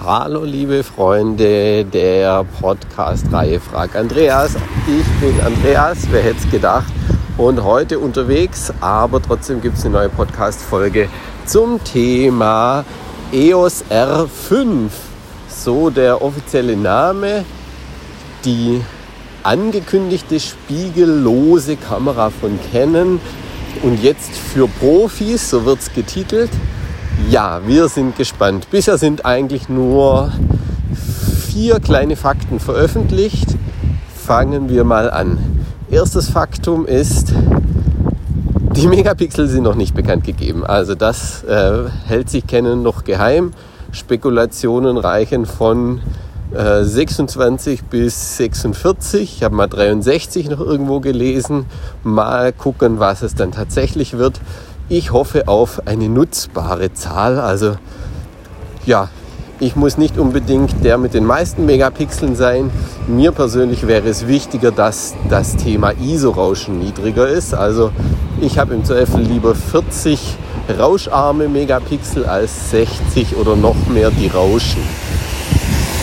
Hallo liebe Freunde der Podcast-Reihe Frag Andreas. Ich bin Andreas, wer hätte es gedacht? Und heute unterwegs, aber trotzdem gibt es eine neue Podcast-Folge zum Thema EOS R5. So der offizielle Name, die angekündigte spiegellose Kamera von Canon und jetzt für Profis, so wird es getitelt. Ja, wir sind gespannt. Bisher sind eigentlich nur vier kleine Fakten veröffentlicht. Fangen wir mal an. Erstes Faktum ist, die Megapixel sind noch nicht bekannt gegeben. Also das äh, hält sich Canon noch geheim. Spekulationen reichen von äh, 26 bis 46. Ich habe mal 63 noch irgendwo gelesen. Mal gucken, was es dann tatsächlich wird. Ich hoffe auf eine nutzbare Zahl. Also ja, ich muss nicht unbedingt der mit den meisten Megapixeln sein. Mir persönlich wäre es wichtiger, dass das Thema ISO-Rauschen niedriger ist. Also ich habe im Zweifel lieber 40 rauscharme Megapixel als 60 oder noch mehr, die rauschen.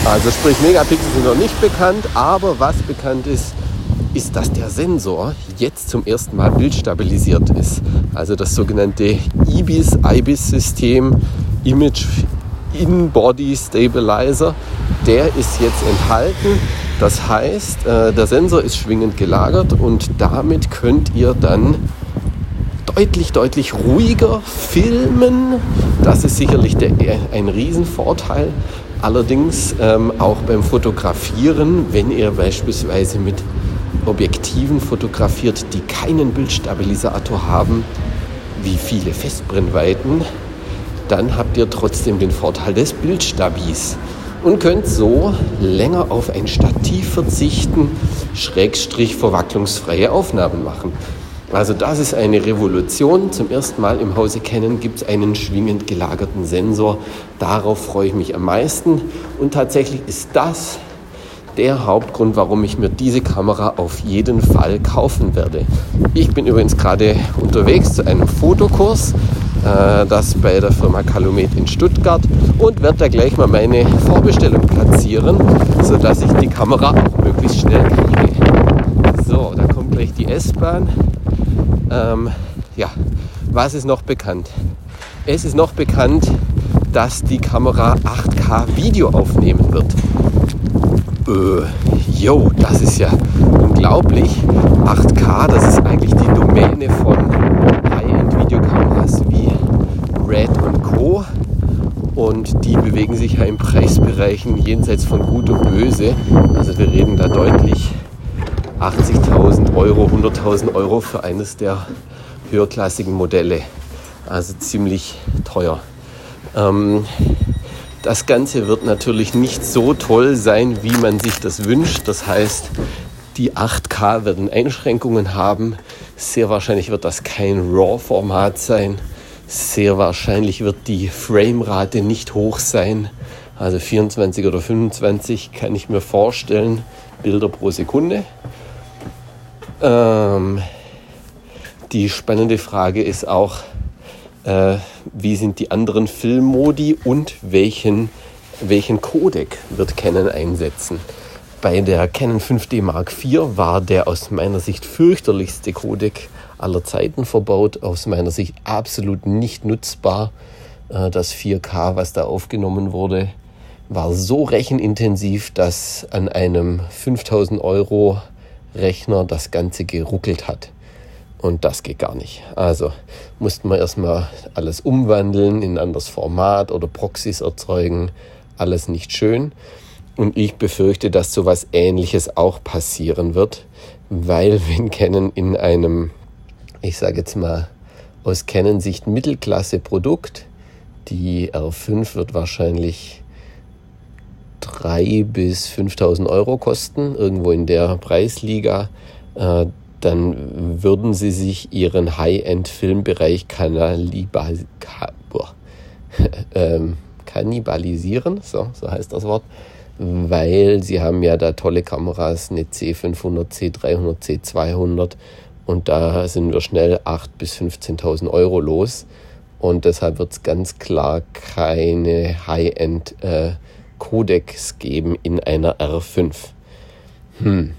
Also sprich, Megapixel sind noch nicht bekannt, aber was bekannt ist, ist, dass der Sensor jetzt zum ersten Mal bildstabilisiert ist. Also das sogenannte IBIS, IBIS-System, Image In-Body Stabilizer, der ist jetzt enthalten. Das heißt, äh, der Sensor ist schwingend gelagert und damit könnt ihr dann deutlich, deutlich ruhiger filmen. Das ist sicherlich der, ein Riesenvorteil. Allerdings ähm, auch beim Fotografieren, wenn ihr beispielsweise mit Objektiven fotografiert, die keinen Bildstabilisator haben, wie viele Festbrennweiten, dann habt ihr trotzdem den Vorteil des Bildstabis und könnt so länger auf ein Stativ verzichten, schrägstrich verwacklungsfreie Aufnahmen machen. Also das ist eine Revolution. Zum ersten Mal im Hause Canon gibt es einen schwingend gelagerten Sensor. Darauf freue ich mich am meisten. Und tatsächlich ist das der Hauptgrund, warum ich mir diese Kamera auf jeden Fall kaufen werde. Ich bin übrigens gerade unterwegs zu einem Fotokurs, äh, das bei der Firma Calumet in Stuttgart und werde da gleich mal meine Vorbestellung platzieren, sodass ich die Kamera auch möglichst schnell kriege. So, da kommt gleich die S-Bahn. Ähm, ja, was ist noch bekannt? Es ist noch bekannt, dass die Kamera 8K Video aufnehmen wird. Äh, yo, das ist ja unglaublich. 8K, das ist eigentlich die Domäne von High-End-Videokameras wie Red und Co. Und die bewegen sich ja in Preisbereichen jenseits von Gut und Böse. Also wir reden da deutlich 80.000 Euro, 100.000 Euro für eines der höherklassigen Modelle. Also ziemlich teuer. Ähm, das Ganze wird natürlich nicht so toll sein, wie man sich das wünscht. Das heißt, die 8K werden Einschränkungen haben. Sehr wahrscheinlich wird das kein RAW-Format sein. Sehr wahrscheinlich wird die Framerate nicht hoch sein. Also 24 oder 25 kann ich mir vorstellen, Bilder pro Sekunde. Ähm, die spannende Frage ist auch, äh, wie sind die anderen Filmmodi und welchen, welchen Codec wird Canon einsetzen. Bei der Canon 5D Mark IV war der aus meiner Sicht fürchterlichste Codec aller Zeiten verbaut, aus meiner Sicht absolut nicht nutzbar. Äh, das 4K, was da aufgenommen wurde, war so rechenintensiv, dass an einem 5000 Euro Rechner das Ganze geruckelt hat. Und das geht gar nicht. Also mussten wir erstmal alles umwandeln in ein anderes Format oder Proxys erzeugen. Alles nicht schön. Und ich befürchte, dass sowas ähnliches auch passieren wird, weil wenn Canon in einem, ich sage jetzt mal, aus Canon-Sicht Mittelklasse-Produkt, die R5 wird wahrscheinlich 3.000 bis 5.000 Euro kosten, irgendwo in der Preisliga. Äh, dann würden sie sich ihren High-End-Filmbereich ähm, kannibalisieren, so, so heißt das Wort, weil sie haben ja da tolle Kameras, eine C500, C300, C200 und da sind wir schnell 8.000 bis 15.000 Euro los und deshalb wird es ganz klar keine High-End äh, geben in einer R5. Hm.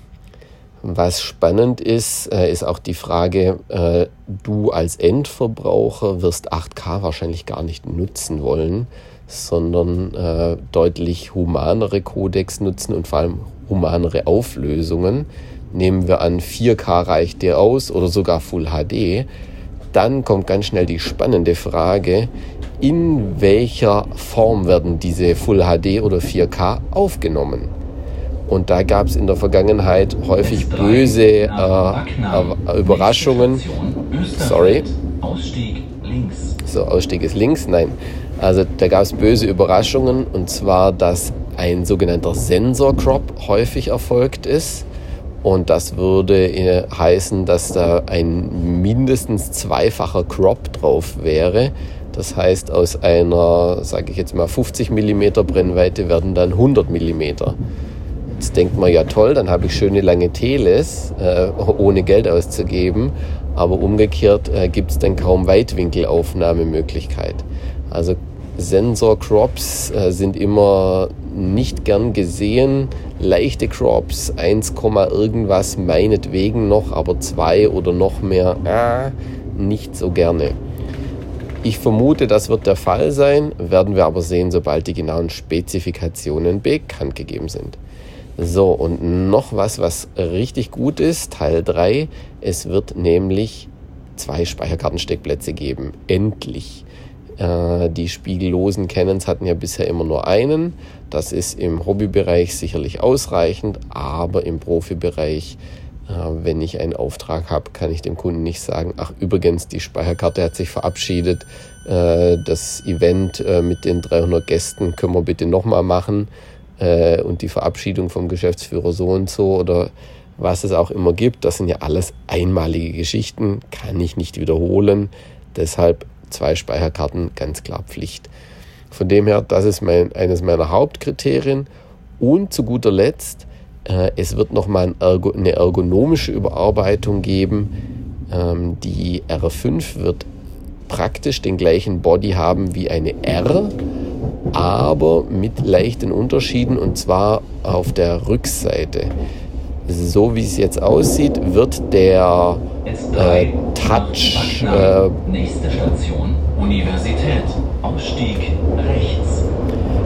Was spannend ist, äh, ist auch die Frage, äh, du als Endverbraucher wirst 8K wahrscheinlich gar nicht nutzen wollen, sondern äh, deutlich humanere Codecs nutzen und vor allem humanere Auflösungen. Nehmen wir an, 4K reicht dir aus oder sogar Full HD. Dann kommt ganz schnell die spannende Frage, in welcher Form werden diese Full HD oder 4K aufgenommen? Und da gab es in der Vergangenheit häufig böse äh, äh, Überraschungen. Sorry. Ausstieg links. So, Ausstieg ist links, nein. Also da gab es böse Überraschungen und zwar, dass ein sogenannter Sensor-Crop häufig erfolgt ist. Und das würde äh, heißen, dass da ein mindestens zweifacher Crop drauf wäre. Das heißt, aus einer, sage ich jetzt mal, 50 mm Brennweite werden dann 100 mm. Jetzt denkt man ja toll, dann habe ich schöne lange Teles, äh, ohne Geld auszugeben. Aber umgekehrt äh, gibt es dann kaum Weitwinkelaufnahmemöglichkeit. Also Sensor-Crops äh, sind immer nicht gern gesehen. Leichte Crops, 1, irgendwas meinetwegen noch, aber 2 oder noch mehr, äh, nicht so gerne. Ich vermute, das wird der Fall sein, werden wir aber sehen, sobald die genauen Spezifikationen bekannt gegeben sind. So, und noch was, was richtig gut ist, Teil 3. Es wird nämlich zwei Speicherkartensteckplätze geben. Endlich. Äh, die spiegellosen Canons hatten ja bisher immer nur einen. Das ist im Hobbybereich sicherlich ausreichend, aber im Profibereich, äh, wenn ich einen Auftrag habe, kann ich dem Kunden nicht sagen, ach übrigens, die Speicherkarte hat sich verabschiedet, äh, das Event mit den 300 Gästen können wir bitte nochmal machen äh, und die Verabschiedung vom Geschäftsführer so und so oder was es auch immer gibt. Das sind ja alles einmalige Geschichten, kann ich nicht wiederholen. Deshalb zwei Speicherkarten ganz klar Pflicht. Von dem her, das ist mein, eines meiner Hauptkriterien. Und zu guter Letzt, äh, es wird nochmal ein Ergo, eine ergonomische Überarbeitung geben. Ähm, die R5 wird praktisch den gleichen Body haben wie eine R, aber mit leichten Unterschieden und zwar auf der Rückseite. So wie es jetzt aussieht, wird der äh, Touch. Äh, Nächste Station, Universität. Ausstieg rechts.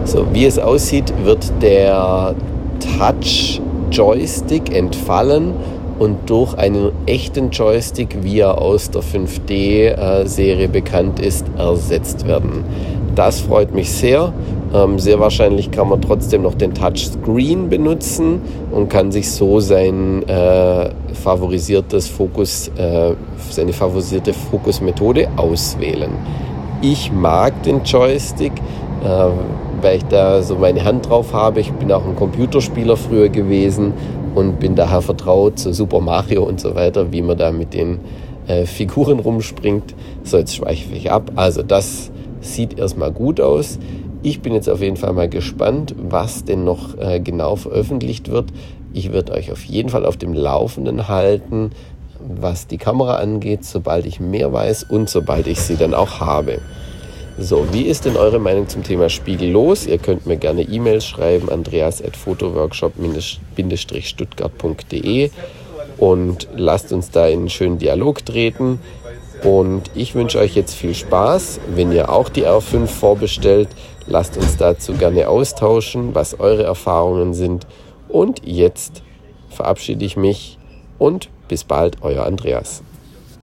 So wie es aussieht, wird der Touch Joystick entfallen und durch einen echten Joystick, wie er aus der 5D-Serie bekannt ist, ersetzt werden. Das freut mich sehr. Ähm, sehr wahrscheinlich kann man trotzdem noch den Touchscreen benutzen und kann sich so sein äh, favorisiertes Fokus, äh, seine favorisierte Fokusmethode auswählen. Ich mag den Joystick, äh, weil ich da so meine Hand drauf habe. Ich bin auch ein Computerspieler früher gewesen und bin daher vertraut zu Super Mario und so weiter, wie man da mit den äh, Figuren rumspringt. So, jetzt schweife ich ab. Also das sieht erstmal gut aus. Ich bin jetzt auf jeden Fall mal gespannt, was denn noch äh, genau veröffentlicht wird. Ich werde euch auf jeden Fall auf dem Laufenden halten, was die Kamera angeht, sobald ich mehr weiß und sobald ich sie dann auch habe. So, wie ist denn eure Meinung zum Thema Spiegel los? Ihr könnt mir gerne E-Mails schreiben, andreas.fotoworkshop-stuttgart.de und lasst uns da in einen schönen Dialog treten. Und ich wünsche euch jetzt viel Spaß. Wenn ihr auch die R5 vorbestellt, lasst uns dazu gerne austauschen, was eure Erfahrungen sind. Und jetzt verabschiede ich mich und bis bald, euer Andreas.